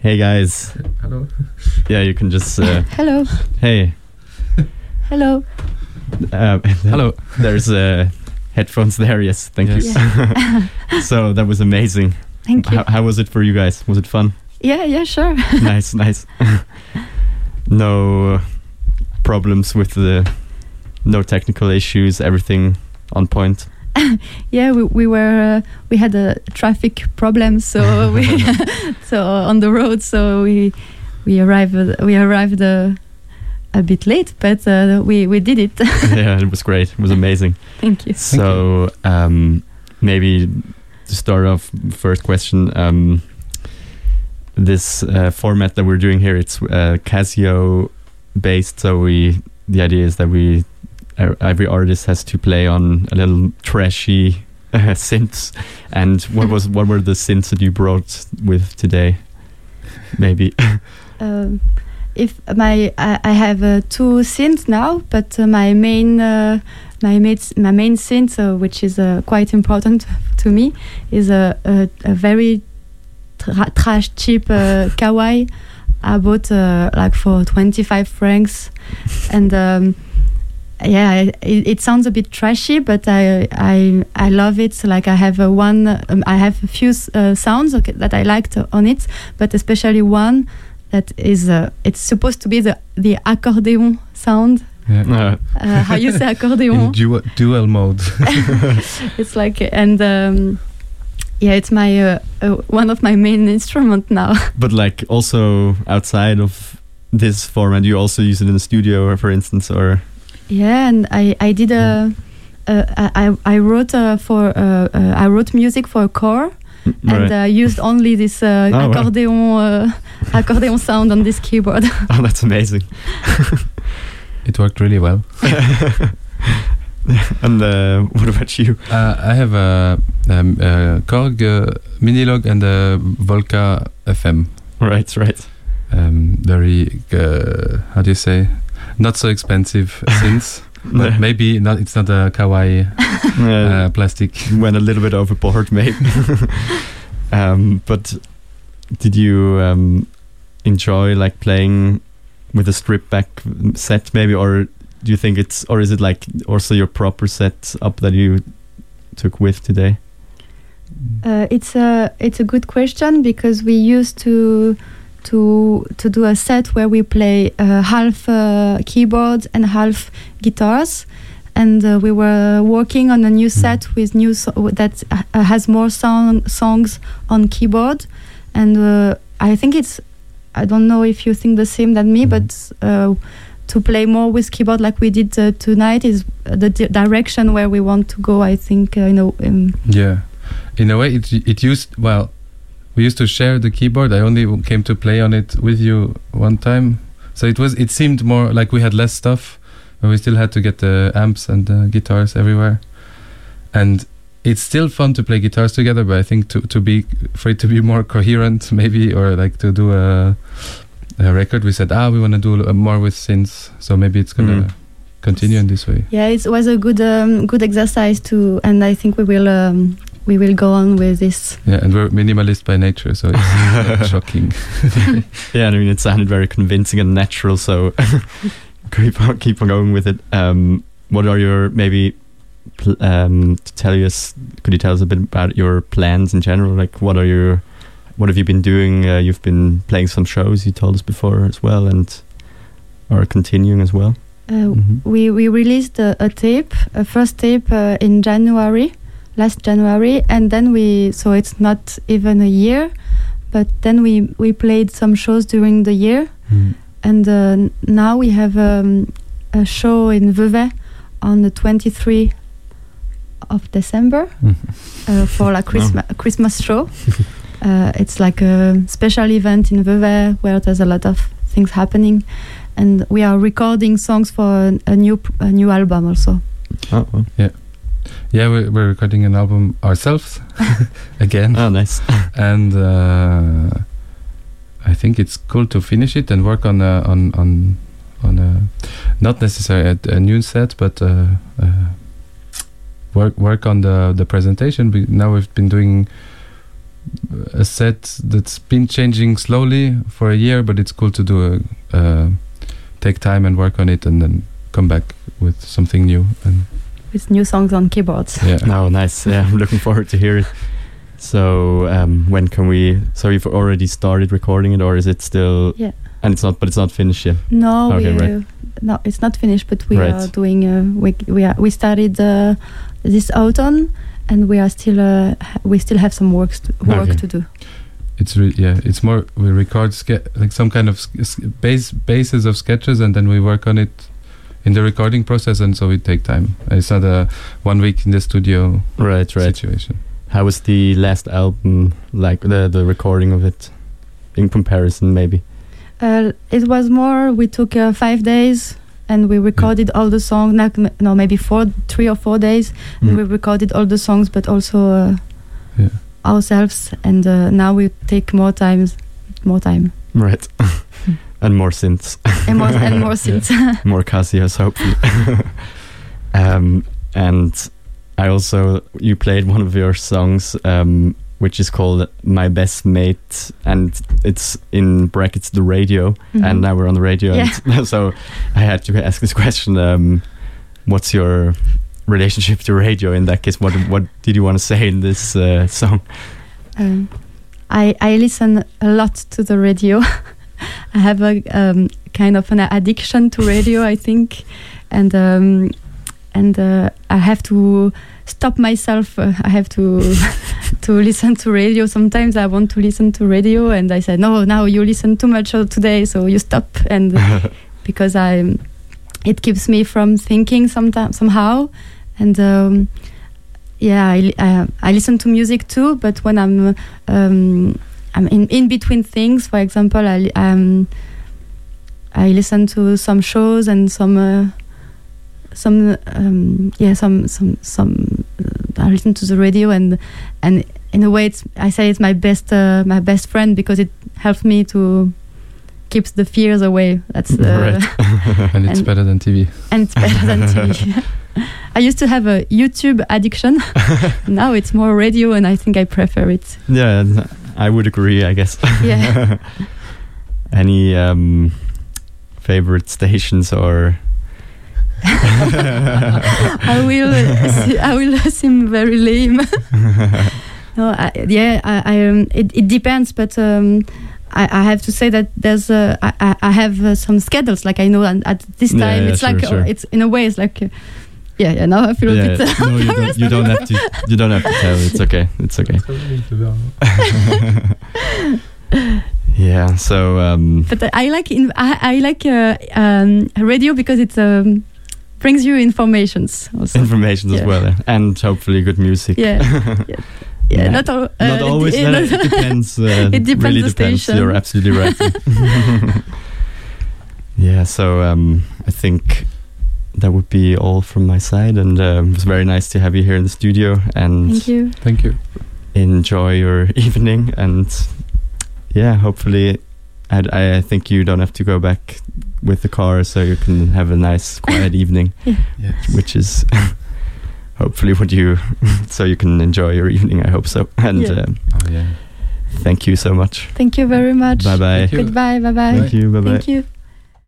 Hey guys. Hello. Yeah, you can just. Uh, Hello. hey. Hello. Uh, Hello. There's uh, headphones there. Yes, thank Yes. you. so that was amazing. Thank you. How, how was it for you guys? Was it fun? Yeah, yeah, sure. nice, nice. no problems with the. No technical issues. Everything on point. yeah, we, we were uh, we had a traffic problem, so we so on the road, so we we arrived we arrived uh, a bit late, but uh, we we did it. yeah, it was great. It was amazing. Thank you. So um, maybe to start off, first question. Um, this uh, format that we're doing here, it's uh, Casio based. So we, the idea is that we, every artist has to play on a little trashy uh, synths. And what was what were the synths that you brought with today? Maybe. Um, if my I, I have uh, two synths now, but uh, my main uh, my main my main synth, uh, which is uh, quite important to me, is a a, a very tra- trash cheap uh, Kawai. I bought uh, like for twenty five francs, and. Um, yeah, it, it sounds a bit trashy, but I I I love it. Like I have a one, um, I have a few uh, sounds okay, that I liked on it, but especially one that is uh, it's supposed to be the the accordion sound. Yeah. Uh, Uh, how you say In accordion? dual, dual mode. it's like and um, yeah, it's my uh, uh, one of my main instrument now. but like also outside of this format, you also use it in the studio, for instance, or yeah, and I I did a. Uh, I I wrote uh, for uh, uh, I wrote music for a core and Right. uh, used only this uh, Oh, accordion uh, accordion sound on this keyboard. oh, that's amazing. it worked really well. and uh, what about you? Uh, I have a, um, a Korg uh, Minilogue and a Volca FM. Right, right. Um, very, uh, how do you say, not so expensive since. but maybe not. It's not a Kawai Uh, uh, plastic. went a little bit overboard, maybe. um, but did you um, enjoy like playing with a stripped back set, maybe, or do you think it's, or is it like also your proper set up that you took with today? Uh, it's a it's a good question because we used to to to do a set where we play uh, half uh, keyboards and half guitars, and uh, we were working on a new set with new so- that uh, has more song songs on keyboard, and uh, I think it's I don't know if you think the same than me, Mhm. but. Uh, to play more with keyboard like we did uh, tonight is the di- direction where we want to go. I think uh, you know. Um, Yeah, in a way, it it used well. We used to share the keyboard. I only came to play on it with you one time, so it was. It seemed more like we had less stuff, but we still had to get the amps and the guitars everywhere. And it's still fun to play guitars together, but I think to to be for it to be more coherent, maybe, or like to do a, a record, we said, ah, we want to do uh, more with synths, so maybe it's gonna Mm. continue in this way. Yeah, it was a good um, good exercise too, and I think we will um, we will go on with this. Yeah, and we're minimalist by nature, so it's shocking. Yeah, I mean, it sounded very convincing and natural, so keep on, keep on going with it. Um, what are your maybe um, to tell us? Could you tell us a bit about your plans in general? Like, what are your what have you been doing? Uh, you've been playing some shows. You told us before as well, and are continuing as well. Uh, Mhm. We we released a, a tape, a first tape uh, in January, last January, and then we so it's not even a year, but then we we played some shows during the year, Mm. and uh, now we have um, a show in Vevey on the 23 of December. Mhm. uh, for a Christmas a Christmas show. uh, it's like a special event in Vevey where there's a lot of things happening, and we are recording songs for a, a new p- a new album also. Oh, well. Yeah, we're, we're recording an album ourselves again, oh nice. and uh, I think it's cool to finish it and work on a, on on on a not necessarily a, a new set, but uh, uh, work work on the the presentation. We, now we've been doing a set that's been changing slowly for a year, but it's cool to do a uh, take time and work on it, and then come back with something new. And with new songs on keyboards. yeah, No, nice. Yeah, I'm looking forward to hear it. So, um, when can we? So, you've already started recording it, or is it still? Yeah. And it's not, but it's not finished yet. No, Okay, we, right. uh, no, it's not finished, but we Right. are doing. Uh, we we are, we started uh, this autumn, and we are still uh, we still have some works to, work Okay. to do. it's re- yeah, it's more we record ske- like some kind of sk- sk- base bases of sketches, and then we work on it in the recording process, and so it take time. It's not a one week in the studio Right, right. situation. How was the last album like? The the recording of it, in comparison, maybe. Uh, it was more. We took uh, five days. And we recorded all the songs. Like, no, maybe four, three or four days. Mm. We recorded all the songs, but also uh, Yeah. ourselves. And uh, now we take more times, more time, Right. and more synths. and more, and more synths. more Casios, hopefully. um, and I also you played one of your songs, um, which is called "My Best Mate," and it's in brackets the radio. Mhm. And now we're on the radio, and so I had to ask this question: um, What's your relationship to radio? In that case, what what did you want to say in this uh, song? Um, I I listen a lot to the radio. I have a um, kind of an addiction to radio, I think, and um, and uh, I have to stop myself. Uh, I have to to listen to radio. Sometimes I want to listen to radio, and I say, no, now you listen too much today, so you stop. And because I, it keeps me from thinking sometimes somehow, and. Um, yeah, I, I, I listen to music too, but when I'm um, I'm in, in between things, for example, I um, I listen to some shows and some uh, some um, yeah some some some uh, I listen to the radio and and in a way it's I say it's my best uh, my best friend because it helps me to keep the fears away. That's uh, right. and it's And- better than TV. and it's better than TV. I used to have a YouTube addiction. now it's more radio, and I think I prefer it. yeah, I would agree. I guess. Yeah. Any um, favorite stations or? I will. I will seem very lame. no, I, yeah, I, I um, it, it depends, but um, I, I have to say that there's uh, I, have uh, some schedules. Like I know at, at this time, yeah, it's sure, like uh, sure. it's in a way it's like. Uh, yeah, yeah. Now I feel Yeah, a bit. no, you don't. You don't have to. You don't have to tell. It's okay. It's okay. yeah. So um, but I like in, I, I like uh, um, radio because it um, brings you informations also. information as well, yeah. and hopefully good music. Yeah, yeah, yeah. Yeah. Not all, uh, Not always. it- no, it depends. Uh, It depends Really the depends. station. You're absolutely right. yeah. So um, I think that would be all from my side, and um, it was very nice to have you here in the studio and Thank you. Thank you. enjoy your evening. And yeah, hopefully, I, I think you don't have to go back with the car, so you can have a nice, quiet evening, Yes. which is. Hopefully, what you so you can enjoy your evening. I hope so. And Yeah. um, Oh yeah. thank you so much. Thank you very much. Bye bye. Goodbye. Bye bye. Thank you. Bye bye. Thank you.